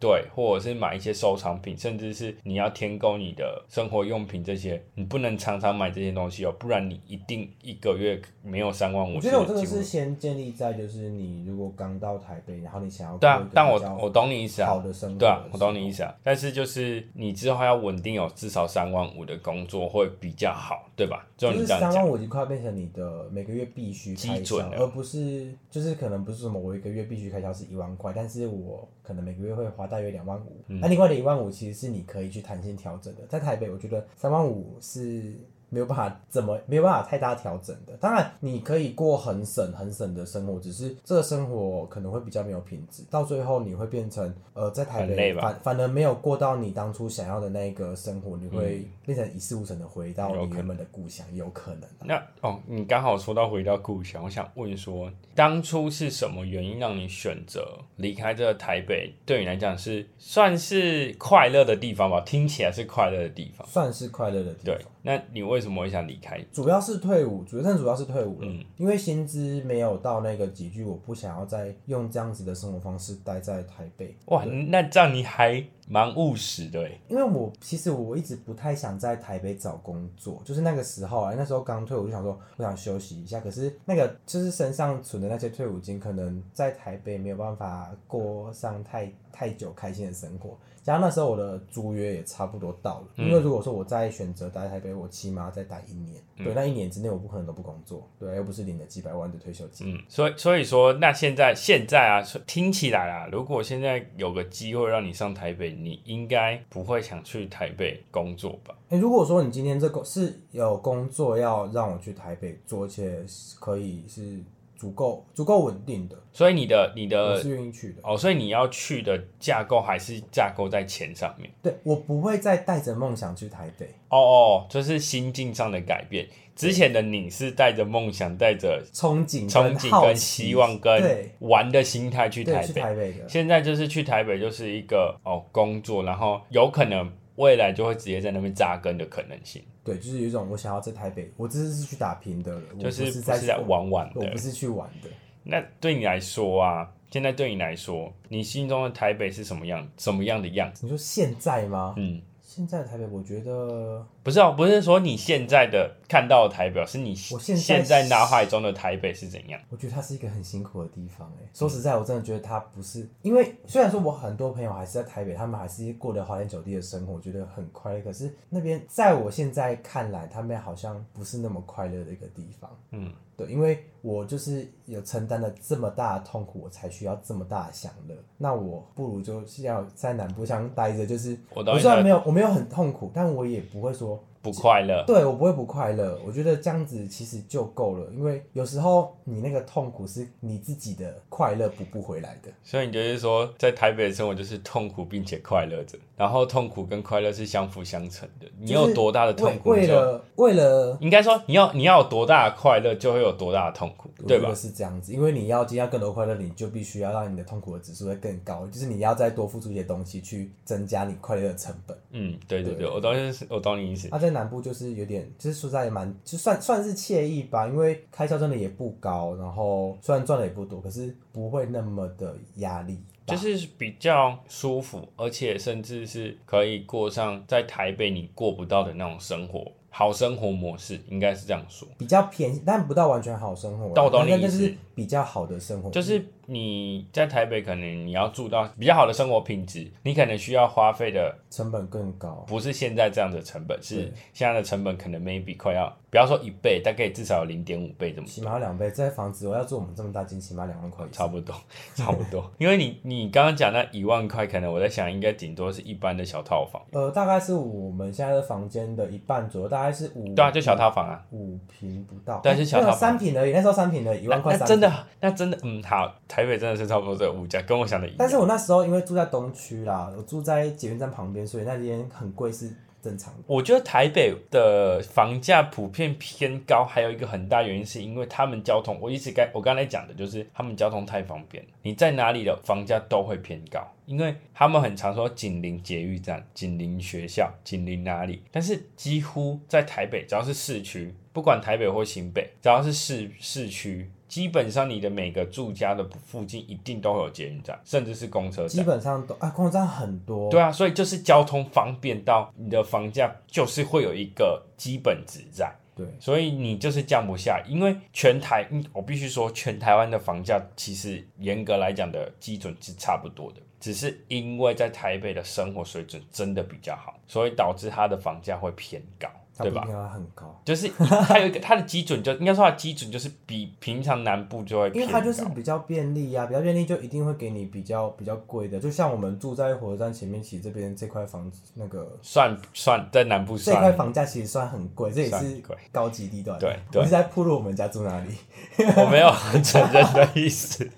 对，或者是买一些收藏品，甚至是你要添购你的生活用品这些，你不能常常买这些东西哦，不然你一定一个月没有三万五。我觉得我这个是先建立在就是你如果刚到台北，然后你想要对啊但我我懂你意思啊，好的生活，对啊，我懂你意。思啊，但是就是你之后要稳定有至少三万五的工作会比较好，对吧？就就是你这样讲，三万五已经快要变成你的每个月必须基准了而不是就是可能不是什么我一个月必须开销是一万块，但是我可能每个月会花大约两万五、嗯那另外的一万五其实是你可以去弹性调整的。在台北，我觉得三万五是没有办法怎么没有办法太大调整的。当然，你可以过很省很省的生活，只是这个生活可能会比较没有品质，到最后你会变成呃在台北反反而没有过到你当初想要的那个生活，你会变成一事无成的回到你原本的故乡，有可能啊、那哦，你刚好说到回到故乡，我想问说，当初是什么原因让你选择离开这个台北？对你来讲是算是快乐的地方吧？听起来是快乐的地方。算是快乐的地对方。，那你为为什么会想离开？主要是退伍，主要但主要是退伍了，嗯因为薪资没有到那个集聚，我不想要再用这样子的生活方式待在台北。哇，那这样你还蛮务实的哎。因为我其实我一直不太想在台北找工作，就是那个时候啊，那时候刚退伍就想说我想休息一下，可是那个就是身上存的那些退伍金，可能在台北没有办法过上太太久开心的生活。加上那时候我的租约也差不多到了，因为如果说我再选择待台北，我起码要再待一年，对，那一年之内我不可能都不工作，对，又不是领了几百万的退休金。嗯，所以所以说，那现在现在啊，听起来啊，如果现在有个机会让你上台北，你应该不会想去台北工作吧？哎、如果说你今天这个是有工作要让我去台北做，而且是可以是足够足够稳定的，所以你的你的我的是愿意去的。哦，所以你要去的架构还是架构在钱上面。对我不会再带着梦想去台北，哦哦，就是心境上的改变。之前的你是带着梦想、带着憧憬、憧憬、跟希望、跟玩的心态去台北。台北的，现在就是去台北，就是一个哦工作，然后有可能未来就会直接在那边扎根的可能性，对，就是有一种我想要在台北，我这次是去打拼的就是不是在玩玩的我不。是去玩的。那对你来说啊，现在对你来说，你心中的台北是什么样？什么样的样子？你说现在吗？嗯，现在的台北，我觉得不是哦，不是说你现在的看到的台北，是你我现在现在脑海中的台北是怎样？我觉得它是一个很辛苦的地方、哎，说实在，我真的觉得它不是，因为虽然说我很多朋友还是在台北，他们还是过得花天酒地的生活，我觉得很快乐。可是那边在我现在看来，他们好像不是那么快乐的一个地方。嗯，对，因为我就是有承担了这么大的痛苦，我才需要这么大的享乐。那我不如就是要在南部乡待着，就是我虽然没有我没有很痛苦，但我也不会说不快乐。对我不会不快乐，我觉得这样子其实就够了，因为有时候你那个痛苦是你自己的快乐补不回来的。所以你就是说，在台北的生活就是痛苦并且快乐着，然后痛苦跟快乐是相辅相成的。你有多大的痛苦，为为了为了，应该说你要你要有多大的快乐，就会有多大的痛苦，对吧？是这样子，因为你要今天要更多快乐，你就必须要让你的痛苦的指数会更高，就是你要再多付出一些东西去增加你快乐的成本。嗯，对对对，对我懂你，我懂你意思。南部就是有点，就是说实在也蛮，就算算是惬意吧，因为开销真的也不高，然后虽然赚的也不多，可是不会那么的压力。就是比较舒服，而且甚至是可以过上在台北你过不到的那种生活，好生活模式，应该是这样说。比较便宜，但不到完全好生活啦。但我懂你意思但是比较好的生活，就是你在台北，可能你要住到比较好的生活品质，你可能需要花费的成本更高。不是现在这样的成本，是现在的成本可能 maybe 快要，不要说一倍，大概至少有零点五倍这么起码要两倍，这房子我要住我们这么大间，起码两万块。差不多，差不多。因为你你刚刚讲那一万块，可能我在想，应该顶多是一般的小套房，呃，大概是我们现在的房间的一半左右，大概是五对啊，就小套房啊。五平不到，但是小套房三平而已，那时候三平而已，一万块真的，那真的，嗯，好，台北真的是差不多这个物价，跟我想的一样。但是我那时候因为住在东区啦，我住在捷运站旁边，所以那边很贵是正常的。我觉得台北的房价普遍偏高，还有一个很大原因是因为他们交通，我一直该我刚才讲的就是他们交通太方便了，你在哪里的房价都会偏高，因为他们很常说紧邻捷运站、紧邻学校、紧邻哪里，但是几乎在台北只要是市区，不管台北或新北，只要是市市区。基本上你的每个住家的附近一定都会有捷运站，甚至是公车站基。本上都啊，公车站很多。对啊，所以就是交通方便到你的房价就是会有一个基本值在。对所以你就是降不下，因为全台，嗯我必须说，全台湾的房价其实严格来讲的基准是差不多的，只是因为在台北的生活水准真的比较好，所以导致它的房价会偏高，对吧很高，就是它有一个它的基准就应该说它的基准就是比平常南部就会因为，它就是比较便利啊，比较便利就一定会给你比较比较贵的。就像我们住在火车站前面，其实这边这块房子那个算算在南部算这块，房价其实算很贵，这也是高级地段。对对我是在铺路我们家住哪里？我没有很承认的意思。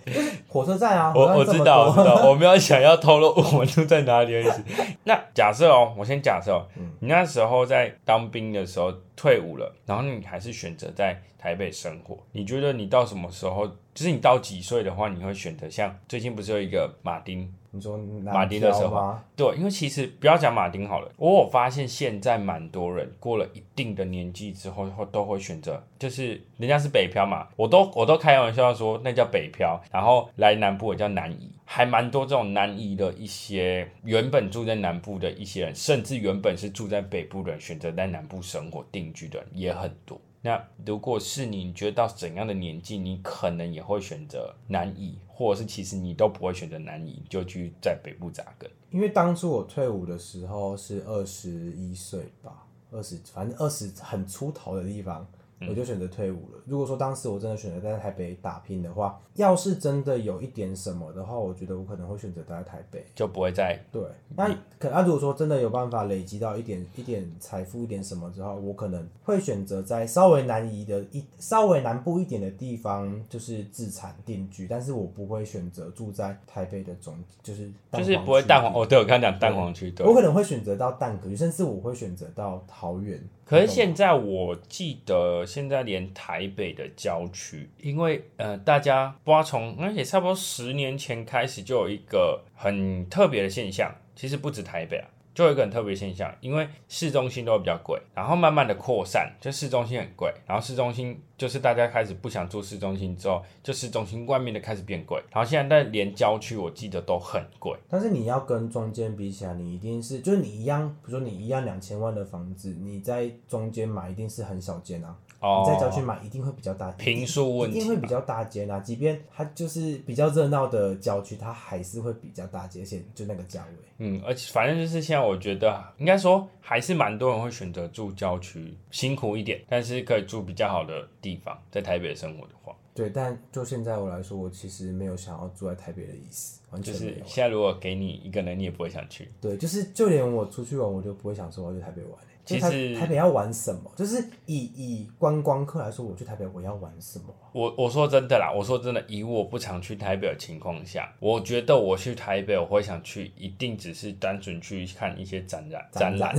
火车站啊，我我知道，我知道，我没有想要透露我们住在哪里的意思。那假设哦，我先假设哦，嗯你那时候在当兵的时候退伍了，然后你还是选择在台北生活，你觉得你到什么时候就是你到几岁的话，你会选择像最近不是有一个马丁你说马丁的时候吗？对，因为其实不要讲马丁好了，我有发现现在蛮多人过了一定的年纪之后，会都会选择，就是人家是北漂嘛，我都我都开玩笑说那叫北漂，然后来南部也叫南移，还蛮多这种南移的一些原本住在南部的一些人，甚至原本是住在北部的人，选择在南部生活定居的人也很多。那如果是你，你觉得到怎样的年纪，你可能也会选择南移，或者是其实你都不会选择南移，就去在北部扎根。因为当初我退伍的时候是二十一岁吧，二十反正二十很出头的地方，我就选择退伍了。如果说当时我真的选择在台北打拼的话，要是真的有一点什么的话，我觉得我可能会选择待在台北。就不会再对，那可那、如果说真的有办法累积到一点一点财富一点什么之后，我可能会选择在稍微南移的一稍微南部一点的地方，就是自产定居，但是我不会选择住在台北的总，就是就是不会蛋黄。哦，对我刚刚讲蛋黄区，对我。可能会选择到蛋壳，甚至我会选择到桃园。可是现在我记得，现在连台北的郊区，因为呃，大家不知道从，而且差不多十年前开始就有一个很特别的现象，其实不止台北啊，就有一个很特别现象，因为市中心都比较贵，然后慢慢的扩散，就市中心很贵，然后市中心就是大家开始不想住市中心之后，就市中心外面的开始变贵，然后现在连郊区我记得都很贵，但是你要跟中间比起来，你一定是就是你一样，比如说你一样两千万的房子，你在中间买一定是很小间啊。哦你在郊区买一定会比较大，平数问题一定会比较大间啊。即便它就是比较热闹的郊区，它还是会比较大间，而且就那个价位。嗯，而且反正就是现在，我觉得应该说还是蛮多人会选择住郊区，辛苦一点，但是可以住比较好的地方，在台北生活的话，对，但就现在我来说，我其实没有想要住在台北的意思，完就是全没有。现在如果给你一个人，你也不会想去。对，就是就连我出去玩，我就不会想说我要去台北玩、欸。其实台北要玩什么？就是以以观光客来说，我去台北我要玩什么啊？我我说真的啦，我说真的，以我不常去台北的情况下，我觉得我去台北，我会想去，一定只是单纯去看一些展览、展览、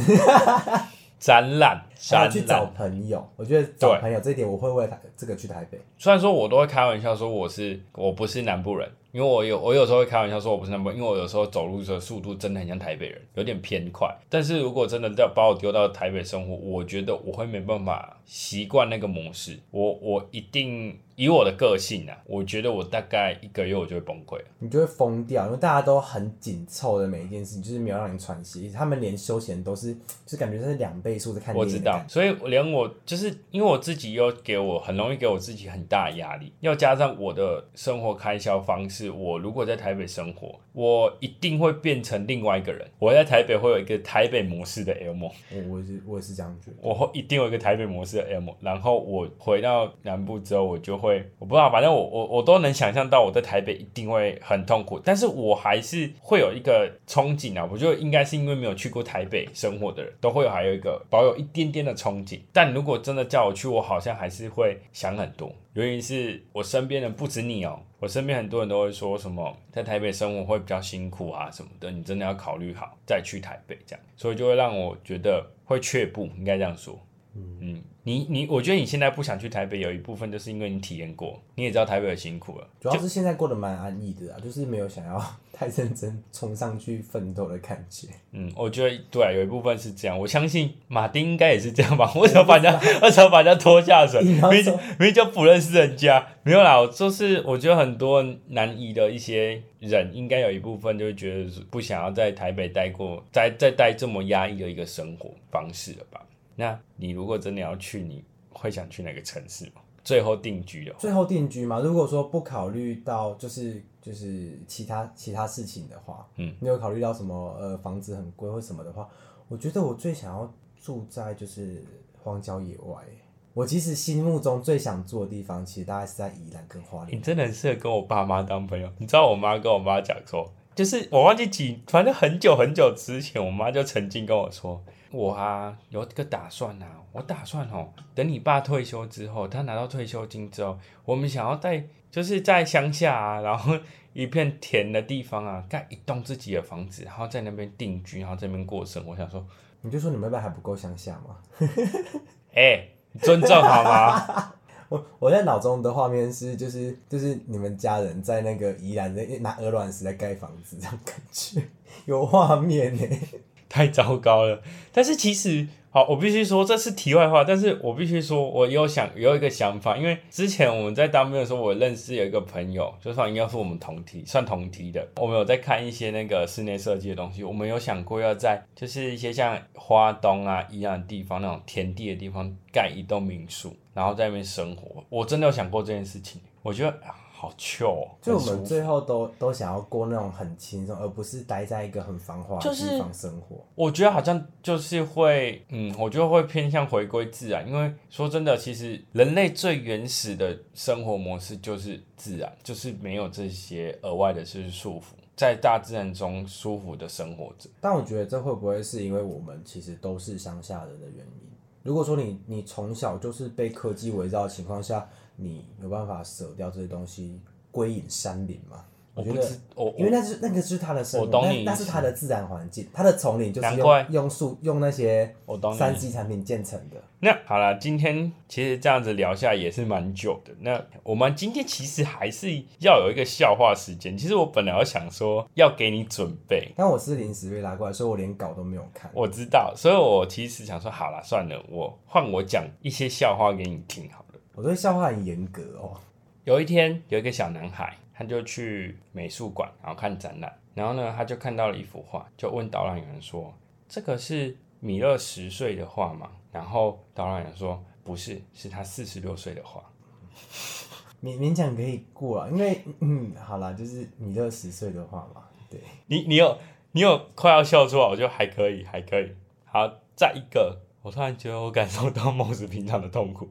展览、展还有去找。朋友，我觉得找朋友这一点，我会为了台这个去台北。虽然说我都会开玩笑说我是我不是南部人，因为我有我有时候会开玩笑说我不是南部人，因为我有时候走路的速度真的很像台北人，有点偏快。但是如果真的要把我丢到台北生活，我觉得我会没办法习惯那个模式。我我一定以我的个性啊，我觉得我大概一个月我就会崩溃了。你就会疯掉，因为大家都很紧凑的每一件事情，就是没有让你喘息。他们连休闲都是，就感觉是两倍速的看我知道电影的感，觉。所以连我就是因为我自己又给我很容易给我自己很大的压力，要加上我的生活开销方式，我如果在台北生活，我一定会变成另外一个人。我在台北会有一个台北模式的梦，我我也是我也是这样觉得。我会一定有一个台北模式的梦，然后我回到南部之后，我就会我不知道，反正我我我都能想象到我在台北一定会很痛苦，但是我还是会有一个憧憬啊。我觉得应该是因为没有去过台北生活的人，都会有还有一个保有一点点的憧憬。但如果真的叫我去，我好像还是会想很多。原因是我身边的不止你哦，我身边很多人都会说什么在台北生活会比较辛苦啊什么的，你真的要考虑好再去台北这样，所以就会让我觉得会却步，应该这样说。嗯，你你，我觉得你现在不想去台北，有一部分就是因为你体验过，你也知道台北的辛苦了。主要是现在过得蛮安逸的啊，就是没有想要 太认真冲上去奋斗的感觉。嗯，我觉得对啊，有一部分是这样。我相信马丁应该也是这样吧？为什么把人家为什么把人家拖下水？明明就不认识人家，没有啦。我就是我觉得很多南移的一些人，应该有一部分就会觉得是不想要在台北待过，再再待这么压抑的一个生活方式了吧？那你如果真的要去，你会想去哪个城市吗？最后定居的话，最后定居嘛，如果说不考虑到就是就是其他其他事情的话，嗯，没有考虑到什么呃房子很贵或什么的话，我觉得我最想要住在就是荒郊野外。我其实心目中最想住的地方，其实大概是在宜兰跟花莲。你真的很适合跟我爸妈当朋友。你知道我妈跟我妈讲说，就是我忘记几，反正很久很久之前，我妈就曾经跟我说，我啊有一个打算啊，我打算哦，等你爸退休之后，他拿到退休金之后，我们想要在就是在乡下啊，然后一片田的地方啊，盖一栋自己的房子，然后在那边定居，然后在那边过生活。我想说，你就说你们那边还不够乡下吗？哎、尊重好吗？我我在脑中的画面是，就是就是你们家人在那个宜兰在拿鹅卵石在盖房子，这样感觉有画面呢。太糟糕了。但是其实，好，我必须说这是题外话，但是我必须说，我有想有一个想法，因为之前我们在当兵的时候，我认识有一个朋友，就算应该是我们同梯，算同梯的，我们有在看一些那个室内设计的东西，我们有想过要在就是一些像花东啊一样的地方，那种田地的地方盖一栋民宿，然后在那边生活。我真的有想过这件事情，我觉得。好糗哦！就我们最后都都想要过那种很轻松，而不是待在一个很繁华的地方生活。我觉得好像就是会，嗯，我觉得会偏向回归自然，因为说真的，其实人类最原始的生活模式就是自然，就是没有这些额外的就是束缚，在大自然中舒服的生活着。但我觉得这会不会是因为我们其实都是乡下人的原因？如果说你你从小就是被科技围绕的情况下，你有办法舍掉这些东西，归隐山林吗？我觉得我因为那是那个是他的生活，我懂你那那是他的自然环境，他的丛林就是难怪用用树用那些三 C 产品建成的。那好了，今天其实这样子聊下来也是蛮久的。那我们今天其实还是要有一个笑话时间。其实我本来要想说要给你准备，但我是临时被拉过来，所以我连稿都没有看。我知道，所以我其实想说，好了，算了，我换我讲一些笑话给你听好了。我对笑话很严格哦。有一天，有一个小男孩，他就去美术馆，然后看展览，然后呢，他就看到了一幅画，就问导览员说：“这个是米勒十岁的画吗？”然后导览员说：“不是，是他四十六岁的画。勉勉强可以过啊，因为嗯，好啦，就是米勒十岁的话嘛，对，你”你有你有快要笑出来，我就还可以，还可以。好，再一个，我突然觉得我感受到梦子平常的痛苦。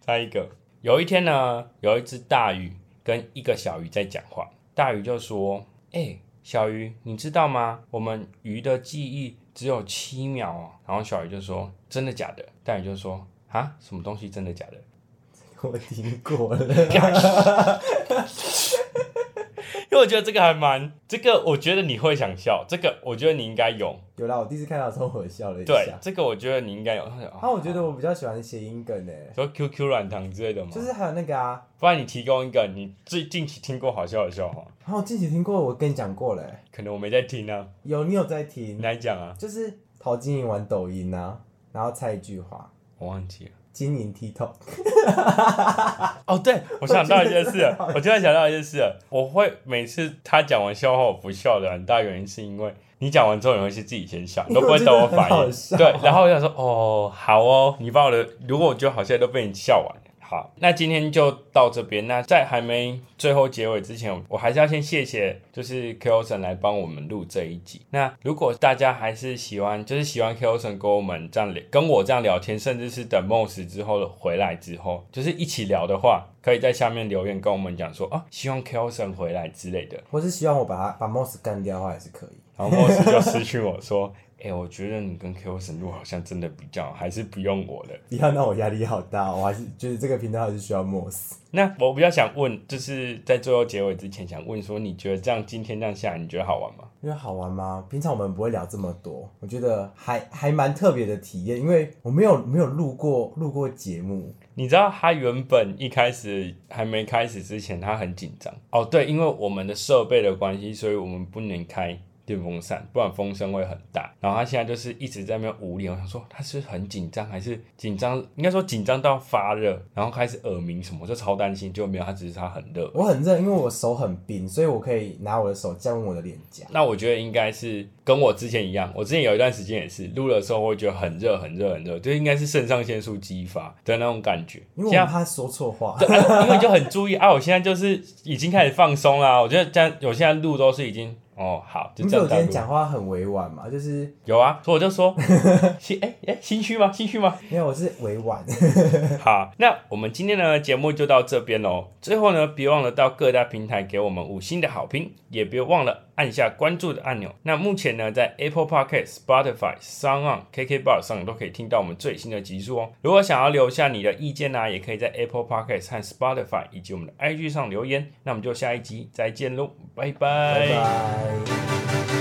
再一个，有一天呢，有一只大鱼跟一个小鱼在讲话，大鱼就说：“哎、小鱼，你知道吗？我们鱼的记忆只有七秒哦。”然后小鱼就说：“真的假的？”大鱼就说：“啊，什么东西真的假的我听过了。？”因为我觉得这个还蛮，这个我觉得你会想笑，这个我觉得你应该有。有啦，我第一次看到的时候我笑了一对下，。这个我觉得你应该有。他就啊，我觉得我比较喜欢谐音梗诶，说 QQ 软糖之类的吗？就是还有那个啊，不然你提供一个你最近期听过好笑的笑话，然后我近期听过，我跟你讲过嘞，可能我没在听啊，有你有在你听，来讲啊，就是陶晶莹玩抖音啊，然后猜一句话，我忘记了。金银剔透，哦，对，我想到一件事了我觉得这个好，我突然想到一件事了，我会每次他讲完笑话我不笑的很大原因是因为你讲完之后你会是自己先笑，你都不会等我反应。对，然后我想说，哦，好哦，你把我的，如果我觉得好笑都被你笑完了。好，那今天就到这边。那在还没最后结尾之前，我还是要先谢谢，就是 k o 神来帮我们录这一集。那如果大家还是喜欢，就是喜欢 k o 神跟我们这样聊，跟我这样聊天，甚至是等 Moss 之后回来之后，就是一起聊的话，可以在下面留言跟我们讲说，啊，希望 k o 神回来之类的。或是希望我把他把 Moss 干掉的话也是可以。然后 Moss 就私讯我说，哎、我觉得你跟 k o 神录好像真的比较好，还是不用我了。你要让我压力好大，我还是觉得这个频道还是需要 Moss。那我比较想问，就是在最后结尾之前，想问说，你觉得这样今天这样下来，你觉得好玩吗？因为好玩吗？平常我们不会聊这么多，我觉得还还蛮特别的体验，因为我没有没有录过录过节目，你知道他原本一开始还没开始之前，他很紧张哦。对，因为我们的设备的关系，所以我们不能开电风扇，不然风声会很大。然后他现在就是一直在那边无聊，我想说他是很紧张，还是紧张？应该说紧张到发热，然后开始耳鸣什么，我就超担心。就没有，他只是他很热。我很热，因为我手很冰，所以我可以拿我的手降温我的脸颊。那我觉得应该是跟我之前一样，我之前有一段时间也是录的时候，我会觉得很热、很热、很热，就应该是肾上腺素激发的那种感觉。因为我现在怕说错话，对，啊因为就很注意啊，我现在就是已经开始放松啦。我觉得这样，我现在录都是已经哦好，就你觉得我今天这样。讲话很委婉嘛？就是有啊，所以我就说心哎哎心虚吗？心虚吗？因为我是委婉，好，那我们今天的节目就到这边喽。最后呢，别忘了到各大平台给我们五星的好评，也别忘了按下关注的按钮。那目前呢，在 Apple Podcast、Spotify、Sound On、KKBox 上都可以听到我们最新的集数哦。如果想要留下你的意见呢、也可以在 Apple Podcast 和 Spotify 以及我们的 IG 上留言。那我们就下一集再见喽，拜拜。